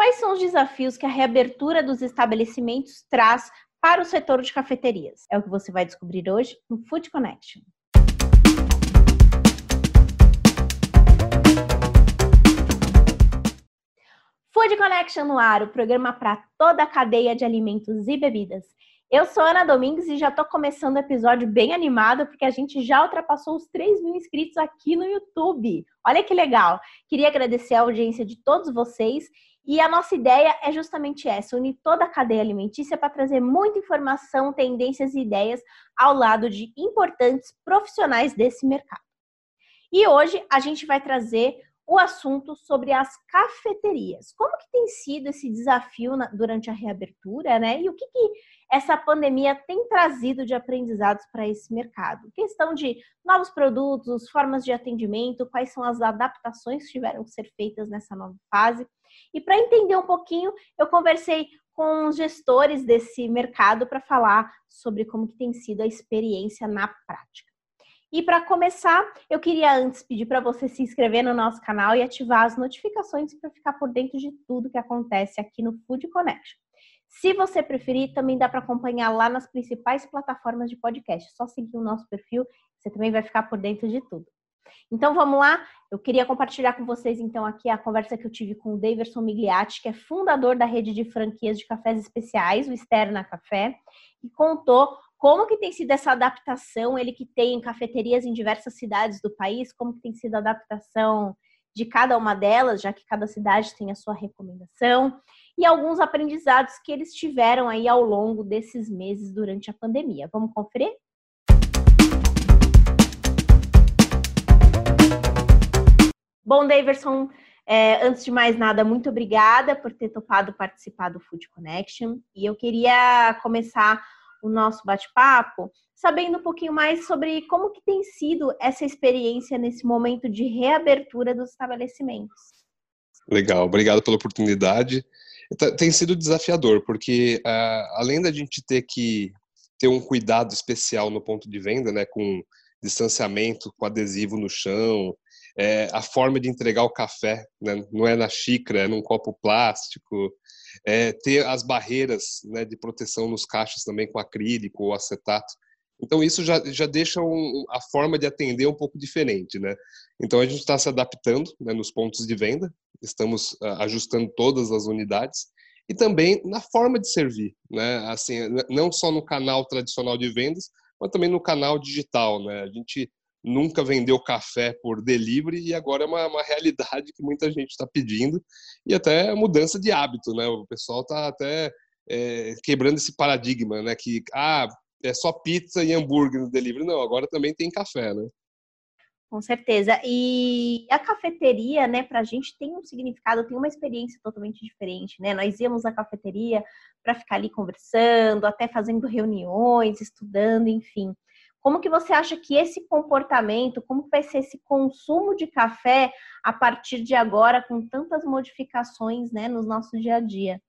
quais são os desafios que a reabertura dos estabelecimentos traz para o setor de cafeterias? É o que você vai descobrir hoje no Food Connection. Food Connection no ar, o programa para toda a cadeia de alimentos e bebidas. Eu sou Ana Domingues e já estou começando o episódio bem animado, porque a gente já ultrapassou os 3 mil inscritos aqui no YouTube. Olha que legal! Queria agradecer a audiência de todos vocês e a nossa ideia é justamente essa: unir toda a cadeia alimentícia para trazer muita informação, tendências e ideias ao lado de importantes profissionais desse mercado. E hoje a gente vai trazer o assunto sobre as cafeterias. Como que tem sido esse desafio na, durante a reabertura, né? E o que, que essa pandemia tem trazido de aprendizados para esse mercado? Questão de novos produtos, formas de atendimento, quais são as adaptações que tiveram que ser feitas nessa nova fase. E para entender um pouquinho, eu conversei com os gestores desse mercado para falar sobre como que tem sido a experiência na prática. E para começar, eu queria antes pedir para você se inscrever no nosso canal e ativar as notificações para ficar por dentro de tudo que acontece aqui no Food Connection. Se você preferir, também dá para acompanhar lá nas principais plataformas de podcast. É só seguir o nosso perfil, você também vai ficar por dentro de tudo. Então vamos lá, eu queria compartilhar com vocês então aqui a conversa que eu tive com o Daverson Migliatti, que é fundador da rede de franquias de cafés especiais, o Externa Café, e contou como que tem sido essa adaptação, ele que tem cafeterias em diversas cidades do país, como que tem sido a adaptação de cada uma delas, já que cada cidade tem a sua recomendação, e alguns aprendizados que eles tiveram aí ao longo desses meses durante a pandemia. Vamos conferir? Bom, Daverson, é, antes de mais nada, muito obrigada por ter topado participar do Food Connection. E eu queria começar o nosso bate-papo, sabendo um pouquinho mais sobre como que tem sido essa experiência nesse momento de reabertura dos estabelecimentos. Legal, obrigado pela oportunidade. Tá, tem sido desafiador, porque uh, além da gente ter que ter um cuidado especial no ponto de venda, né, com distanciamento, com adesivo no chão, é, a forma de entregar o café, né, não é na xícara, é num copo plástico, é, ter as barreiras né, de proteção nos caixas também com acrílico ou acetato. Então isso já, já deixa um, a forma de atender um pouco diferente, né? Então a gente está se adaptando né, nos pontos de venda, estamos uh, ajustando todas as unidades e também na forma de servir, né? Assim, não só no canal tradicional de vendas, mas também no canal digital, né? A gente nunca vendeu café por delivery e agora é uma, uma realidade que muita gente está pedindo e até mudança de hábito, né? O pessoal está até é, quebrando esse paradigma, né? Que ah, é só pizza e hambúrguer no delivery. Não, agora também tem café, né? Com certeza. E a cafeteria, né, para a gente tem um significado, tem uma experiência totalmente diferente, né? Nós íamos à cafeteria para ficar ali conversando, até fazendo reuniões, estudando, enfim. Como que você acha que esse comportamento, como vai ser esse consumo de café a partir de agora, com tantas modificações né, no nosso dia a dia?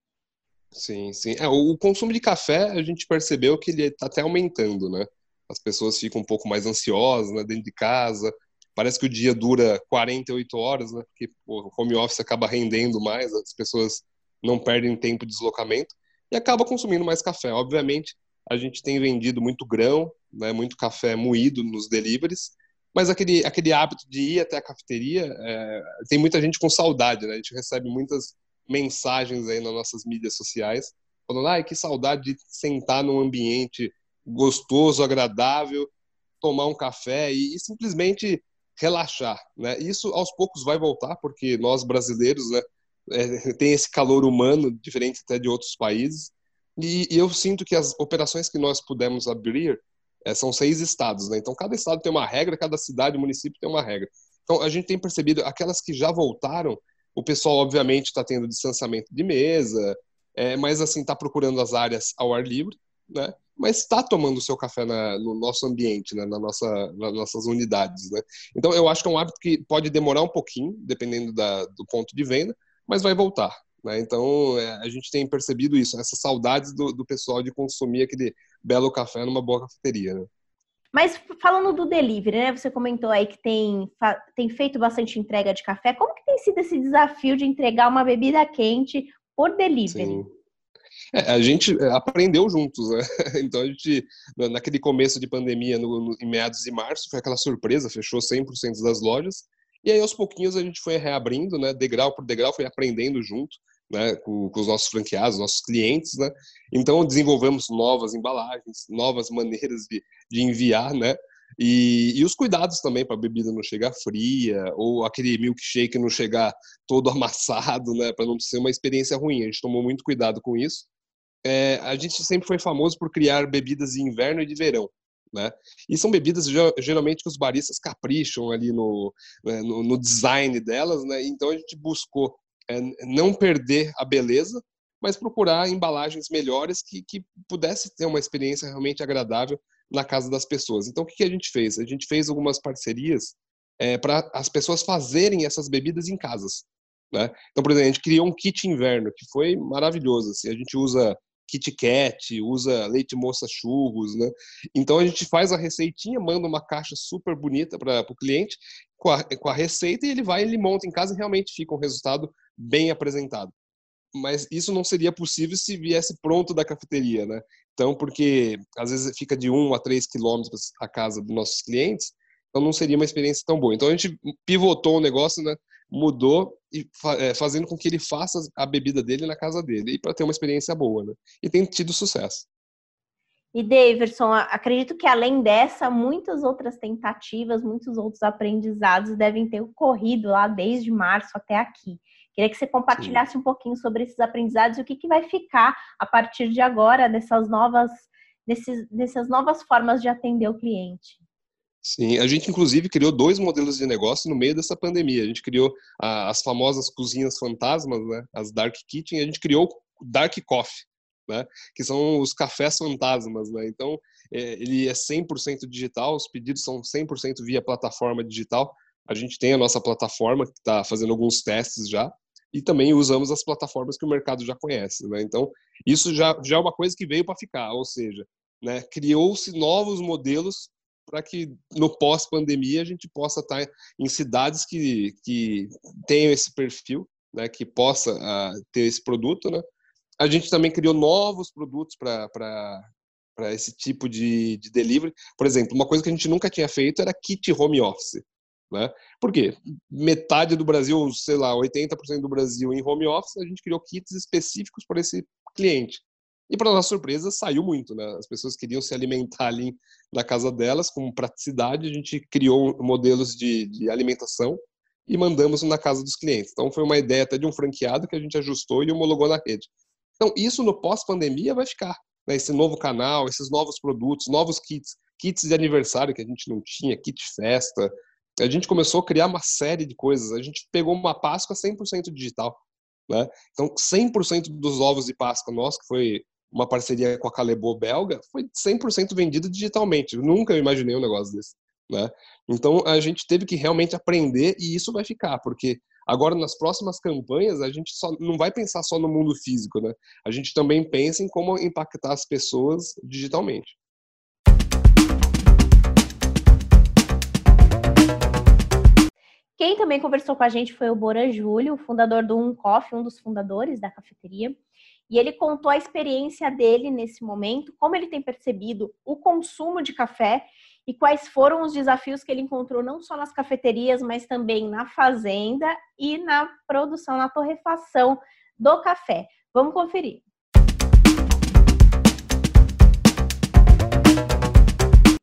Sim, sim. É, o consumo de café, a gente percebeu que ele está até aumentando, né? As pessoas ficam um pouco mais ansiosas né, dentro de casa. Parece que o dia dura 48 horas, né? Porque o home office acaba rendendo mais, as pessoas não perdem tempo de deslocamento e acaba consumindo mais café. Obviamente, a gente tem vendido muito grão, né, muito café moído nos deliveries, mas aquele, aquele hábito de ir até a cafeteria, é, tem muita gente com saudade, né? A gente recebe muitas mensagens aí nas nossas mídias sociais, falando, ai, que saudade de sentar num ambiente gostoso, agradável, tomar um café e, e simplesmente relaxar, né? Isso aos poucos vai voltar, porque nós brasileiros, né, é, tem esse calor humano, diferente até de outros países, e, e eu sinto que as operações que nós pudemos abrir é, são seis estados, né? Então cada estado tem uma regra, cada cidade, município tem uma regra. Então a gente tem percebido aquelas que já voltaram, o pessoal obviamente está tendo distanciamento de mesa, é, mas assim está procurando as áreas ao ar livre, né? Mas está tomando o seu café na, no nosso ambiente, né? na nossa, nas nossas unidades, né? Então eu acho que é um hábito que pode demorar um pouquinho, dependendo da, do ponto de venda, mas vai voltar. Né? Então, é, a gente tem percebido isso, essas saudades do, do, pessoal de consumir aquele belo café numa boa cafeteria. Né? Mas falando do delivery, né? Você comentou aí que tem, tem feito bastante entrega de café. Como que tem sido esse desafio de entregar uma bebida quente por delivery. Sim. É, a gente é, aprendeu juntos, né? Então a gente, naquele começo de pandemia, no, no, em meados de março, foi aquela surpresa, fechou 100% das lojas. E aí aos pouquinhos a gente foi reabrindo, né? Degrau por degrau, foi aprendendo junto. Né, com, com, os nossos franqueados, nossos clientes, né? Então desenvolvemos novas embalagens, novas maneiras de, de enviar, né? E, e os cuidados também para a bebida não chegar fria ou aquele milkshake não chegar todo amassado, né? Para não ser uma experiência ruim. A gente tomou muito cuidado com isso. É, a gente sempre foi famoso por criar bebidas de inverno e de verão. Né? E são bebidas geralmente que os baristas capricham ali no, né, no, no design delas, né? Então a gente buscou é, não perder a beleza, mas procurar embalagens melhores que, que pudesse ter uma experiência realmente agradável na casa das pessoas. Então, o que, que a gente fez? A gente fez algumas parcerias é, para as pessoas fazerem essas bebidas em casas. Né? Então, por exemplo, a gente criou um kit inverno que foi maravilhoso. Assim, a gente usa Kit Kat, usa leite moça churros, né? Então a gente faz a receitinha, manda uma caixa super bonita para o cliente com a, com a receita e ele vai, ele monta em casa e realmente fica um resultado bem apresentado mas isso não seria possível se viesse pronto da cafeteria, né? Então, porque às vezes fica de um a três quilômetros a casa dos nossos clientes, então não seria uma experiência tão boa. Então a gente pivotou o negócio, né? Mudou e é, fazendo com que ele faça a bebida dele na casa dele e para ter uma experiência boa, né? E tem tido sucesso. E Davidson, acredito que além dessa, muitas outras tentativas, muitos outros aprendizados devem ter ocorrido lá desde março até aqui. Queria que você compartilhasse Sim. um pouquinho sobre esses aprendizados e o que, que vai ficar a partir de agora dessas novas, desses, dessas novas formas de atender o cliente. Sim, a gente inclusive criou dois modelos de negócio no meio dessa pandemia. A gente criou a, as famosas cozinhas fantasmas, né, as dark kitchen, a gente criou o dark coffee, né, que são os cafés fantasmas, né. Então, é, ele é 100% digital, os pedidos são 100% via plataforma digital. A gente tem a nossa plataforma que está fazendo alguns testes já e também usamos as plataformas que o mercado já conhece. Né? Então, isso já, já é uma coisa que veio para ficar, ou seja, né, criou-se novos modelos para que no pós-pandemia a gente possa estar tá em cidades que, que tenham esse perfil, né, que possa uh, ter esse produto. Né? A gente também criou novos produtos para esse tipo de, de delivery. Por exemplo, uma coisa que a gente nunca tinha feito era kit home office. Né? Por quê? Metade do Brasil, sei lá, 80% do Brasil em home office, a gente criou kits específicos para esse cliente. E para nossa surpresa, saiu muito, né? As pessoas queriam se alimentar ali na casa delas, com praticidade, a gente criou modelos de, de alimentação e mandamos na casa dos clientes. Então foi uma ideia até de um franqueado que a gente ajustou e homologou na rede. Então isso no pós-pandemia vai ficar. Né? Esse novo canal, esses novos produtos, novos kits, kits de aniversário que a gente não tinha, kit festa, a gente começou a criar uma série de coisas. A gente pegou uma Páscoa 100% digital. Né? Então, 100% dos ovos de Páscoa nosso, que foi uma parceria com a Calebo belga, foi 100% vendido digitalmente. Eu nunca imaginei um negócio desse. Né? Então, a gente teve que realmente aprender e isso vai ficar, porque agora nas próximas campanhas a gente só não vai pensar só no mundo físico, né? A gente também pensa em como impactar as pessoas digitalmente. Quem também conversou com a gente foi o Bora Júlio, fundador do Coffee, um dos fundadores da cafeteria. E ele contou a experiência dele nesse momento, como ele tem percebido o consumo de café e quais foram os desafios que ele encontrou não só nas cafeterias, mas também na fazenda e na produção, na torrefação do café. Vamos conferir.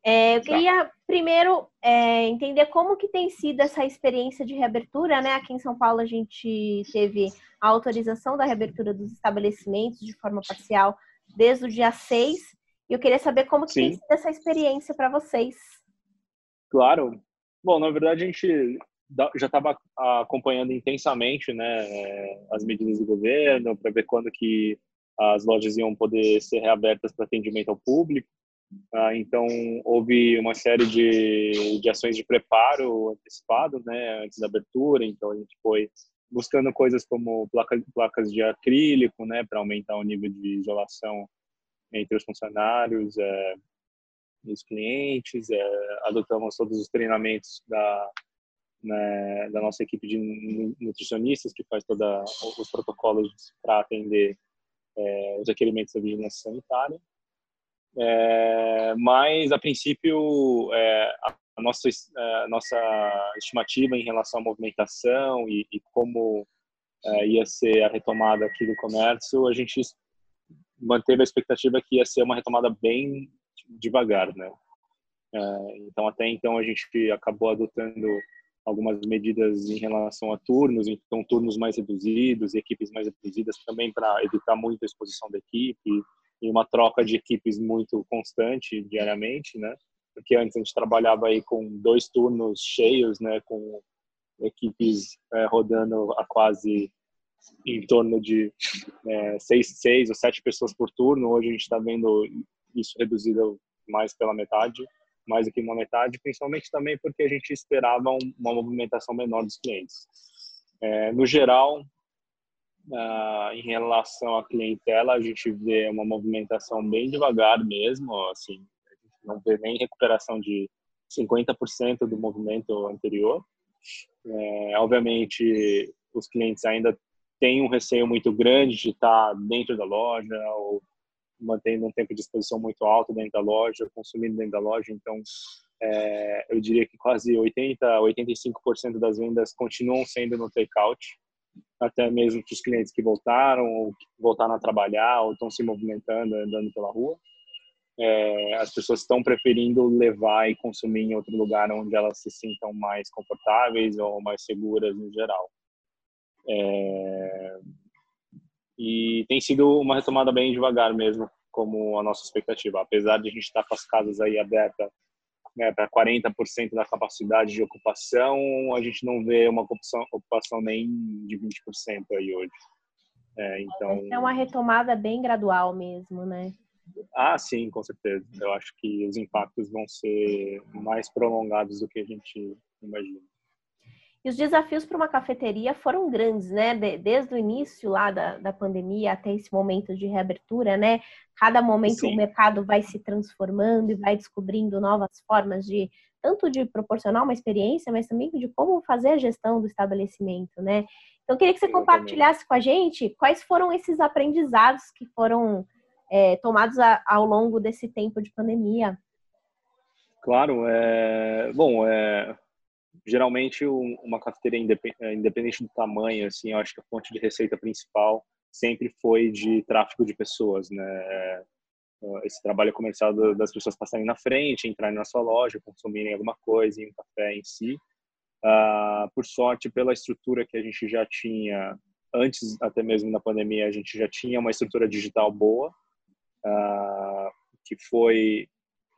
É, eu queria primeiro é, entender como que tem sido essa experiência de reabertura, né? Aqui em São Paulo a gente teve a autorização da reabertura dos estabelecimentos de forma parcial desde o dia 6. E eu queria saber como que tem sido essa experiência para vocês. Claro. Bom, na verdade a gente já estava acompanhando intensamente, né, as medidas do governo para ver quando que as lojas iam poder ser reabertas para atendimento ao público. Ah, então, houve uma série de, de ações de preparo antecipado, né, antes da abertura. Então, a gente foi buscando coisas como placa, placas de acrílico, né, para aumentar o nível de isolação entre os funcionários é, e os clientes. É, adotamos todos os treinamentos da, né, da nossa equipe de nutricionistas que faz todos os protocolos para atender é, os requerimentos da vigilância sanitária. É, mas, a princípio, é, a, nossa, é, a nossa estimativa em relação à movimentação e, e como é, ia ser a retomada aqui do comércio, a gente manteve a expectativa que ia ser uma retomada bem devagar, né? É, então, até então, a gente acabou adotando algumas medidas em relação a turnos, então turnos mais reduzidos, equipes mais reduzidas também para evitar muita exposição da equipe e uma troca de equipes muito constante diariamente, né? Porque antes a gente trabalhava aí com dois turnos cheios, né? Com equipes é, rodando a quase em torno de é, seis, seis ou sete pessoas por turno. Hoje a gente está vendo isso reduzido mais pela metade mais do que uma metade, principalmente também porque a gente esperava uma movimentação menor dos clientes. É, no geral, uh, em relação à clientela, a gente vê uma movimentação bem devagar mesmo, assim, não vê nem recuperação de 50% do movimento anterior. É, obviamente, os clientes ainda têm um receio muito grande de estar dentro da loja ou mantendo um tempo de exposição muito alto dentro da loja, consumindo dentro da loja. Então, é, eu diria que quase 80, 85% das vendas continuam sendo no takeout, até mesmo para os clientes que voltaram, ou que voltaram a trabalhar, ou estão se movimentando, andando pela rua. É, as pessoas estão preferindo levar e consumir em outro lugar onde elas se sintam mais confortáveis ou mais seguras no geral. É, e tem sido uma retomada bem devagar mesmo, como a nossa expectativa. Apesar de a gente estar com as casas aí abertas né, para 40% da capacidade de ocupação, a gente não vê uma ocupação, ocupação nem de 20% aí hoje. É, então... É uma retomada bem gradual mesmo, né? Ah, sim, com certeza. Eu acho que os impactos vão ser mais prolongados do que a gente imagina. E os desafios para uma cafeteria foram grandes, né? desde o início lá da, da pandemia até esse momento de reabertura, né? Cada momento Sim. o mercado vai se transformando e vai descobrindo novas formas de tanto de proporcionar uma experiência, mas também de como fazer a gestão do estabelecimento, né? Então, eu queria que você compartilhasse com a gente quais foram esses aprendizados que foram é, tomados a, ao longo desse tempo de pandemia. Claro, é, bom, é, geralmente uma cafeteria é, independente do tamanho, assim, eu acho que a fonte de receita principal sempre foi de tráfego de pessoas, né? É, esse trabalho comercial das pessoas passarem na frente, entrarem na sua loja, consumirem alguma coisa, um café em si. Uh, por sorte, pela estrutura que a gente já tinha antes, até mesmo da pandemia, a gente já tinha uma estrutura digital boa, uh, que foi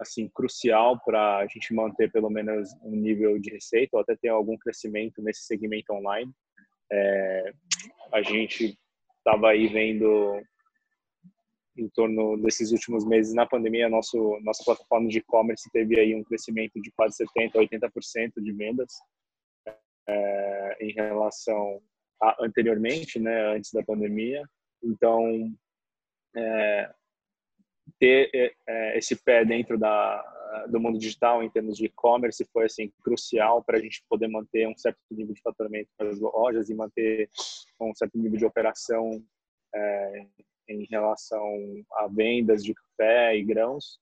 assim crucial para a gente manter pelo menos um nível de receita ou até ter algum crescimento nesse segmento online. É, a gente estava aí vendo em torno desses últimos meses na pandemia nosso nossa plataforma de e-commerce teve aí um crescimento de quase 70 80% de vendas é, em relação a anteriormente né antes da pandemia então é, ter é, esse pé dentro da do mundo digital em termos de e-commerce foi assim crucial para a gente poder manter um certo nível de faturamento para as lojas e manter um certo nível de operação é, em relação a vendas de café e grãos.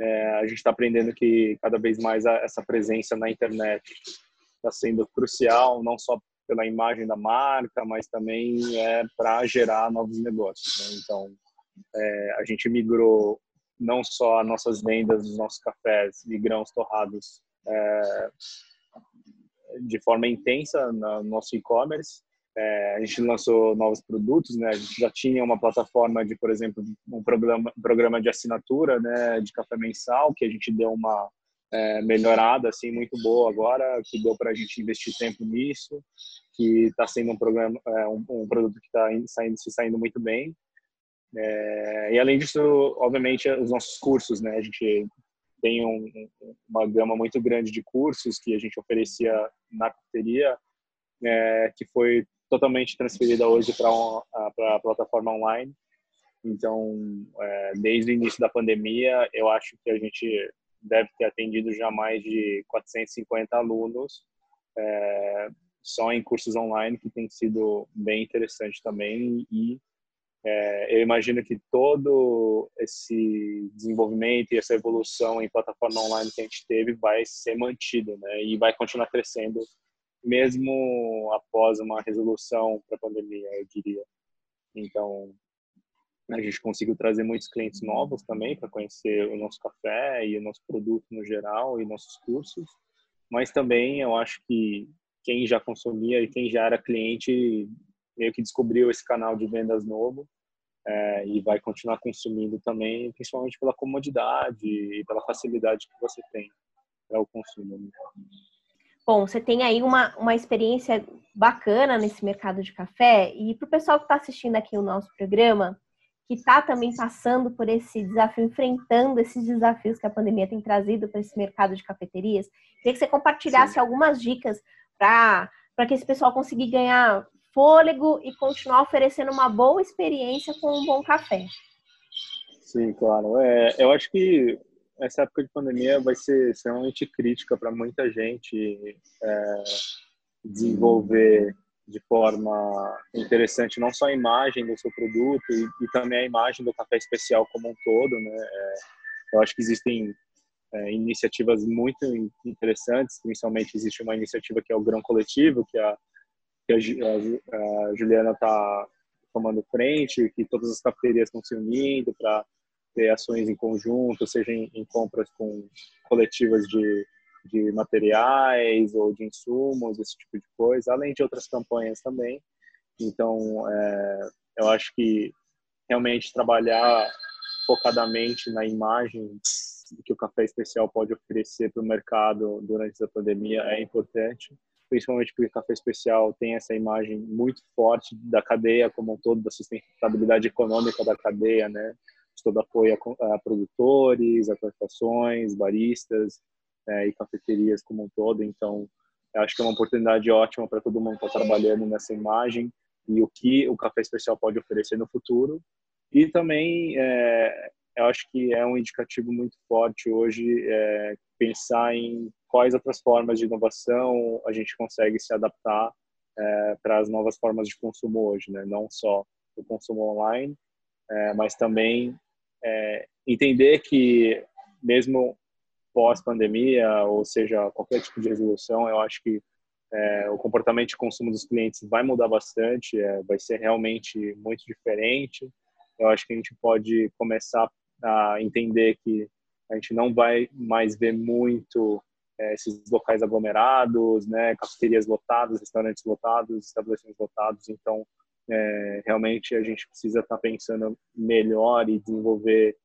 É, a gente está aprendendo que cada vez mais essa presença na internet está sendo crucial, não só pela imagem da marca, mas também é para gerar novos negócios. Né? Então, é, a gente migrou não só as nossas vendas dos nossos cafés e grãos torrados é, de forma intensa no nosso e-commerce. É, a gente lançou novos produtos, né? A gente já tinha uma plataforma de, por exemplo, um programa, programa de assinatura, né, de café mensal, que a gente deu uma é, melhorada assim muito boa agora, que deu para a gente investir tempo nisso, que está sendo um programa, é, um, um, produto que está saindo, se saindo muito bem. É, e além disso, obviamente, os nossos cursos, né? A gente tem um, uma gama muito grande de cursos que a gente oferecia na cafeteria, é, que foi totalmente transferida hoje para a plataforma online. Então, é, desde o início da pandemia, eu acho que a gente deve ter atendido já mais de 450 alunos é, só em cursos online, que tem sido bem interessante também. E é, eu imagino que todo esse desenvolvimento e essa evolução em plataforma online que a gente teve vai ser mantido, né? E vai continuar crescendo mesmo após uma resolução para a pandemia, eu diria. Então, a gente conseguiu trazer muitos clientes novos também para conhecer o nosso café e o nosso produto no geral e nossos cursos. Mas também eu acho que quem já consumia e quem já era cliente meio que descobriu esse canal de vendas novo é, e vai continuar consumindo também, principalmente pela comodidade e pela facilidade que você tem para o consumo. Né? Bom, você tem aí uma, uma experiência bacana nesse mercado de café e para o pessoal que está assistindo aqui o nosso programa, que está também passando por esse desafio, enfrentando esses desafios que a pandemia tem trazido para esse mercado de cafeterias, queria que você compartilhasse Sim. algumas dicas para que esse pessoal consiga ganhar fôlego e continuar oferecendo uma boa experiência com um bom café. Sim, claro. É, eu acho que essa época de pandemia vai ser extremamente crítica para muita gente é, desenvolver de forma interessante não só a imagem do seu produto e, e também a imagem do café especial como um todo, né? É, eu acho que existem é, iniciativas muito interessantes, principalmente existe uma iniciativa que é o Grão Coletivo, que a, que a, a Juliana está tomando frente, que todas as cafeterias estão se unindo para ter ações em conjunto, seja em, em compras com coletivas de de materiais ou de insumos, esse tipo de coisa, além de outras campanhas também. Então, é, eu acho que realmente trabalhar focadamente na imagem que o café especial pode oferecer para o mercado durante a pandemia é importante, principalmente porque café especial tem essa imagem muito forte da cadeia como um todo, da sustentabilidade econômica da cadeia, né? De todo apoio a, a produtores, a plantações, baristas, é, e cafeterias como um todo. Então, acho que é uma oportunidade ótima para todo mundo estar tá trabalhando nessa imagem e o que o café especial pode oferecer no futuro. E também, é, eu acho que é um indicativo muito forte hoje é, pensar em quais outras formas de inovação a gente consegue se adaptar é, para as novas formas de consumo hoje, né? Não só o consumo online, é, mas também é, entender que mesmo pós-pandemia, ou seja, qualquer tipo de resolução, eu acho que é, o comportamento de consumo dos clientes vai mudar bastante, é, vai ser realmente muito diferente. Eu acho que a gente pode começar entender que a gente não vai mais ver muito é, esses locais aglomerados, né, cafeterias lotadas, restaurantes lotados, estabelecimentos lotados. Então, é, realmente a gente precisa estar pensando melhor e desenvolver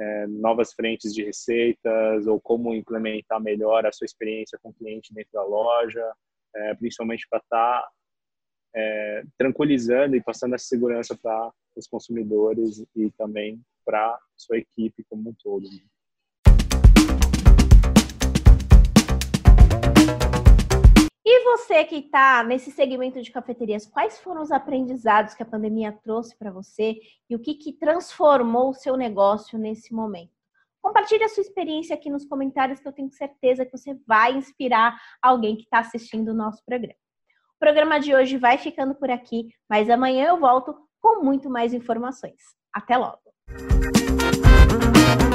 é, novas frentes de receitas ou como implementar melhor a sua experiência com o cliente dentro da loja, principalmente para estar tá, tranquilizando e passando essa segurança para os consumidores e também para sua equipe como um todo. Né? E você que está nesse segmento de cafeterias, quais foram os aprendizados que a pandemia trouxe para você e o que, que transformou o seu negócio nesse momento? Compartilhe a sua experiência aqui nos comentários que eu tenho certeza que você vai inspirar alguém que está assistindo o nosso programa. O programa de hoje vai ficando por aqui, mas amanhã eu volto com muito mais informações. Até logo! Thank you.